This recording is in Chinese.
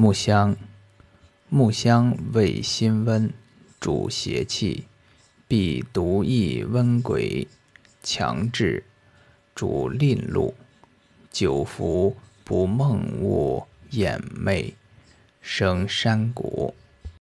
木香，木香味辛温，主邪气，必毒疫，温鬼，强志，主吝路，久服不梦寤魇寐，生山谷。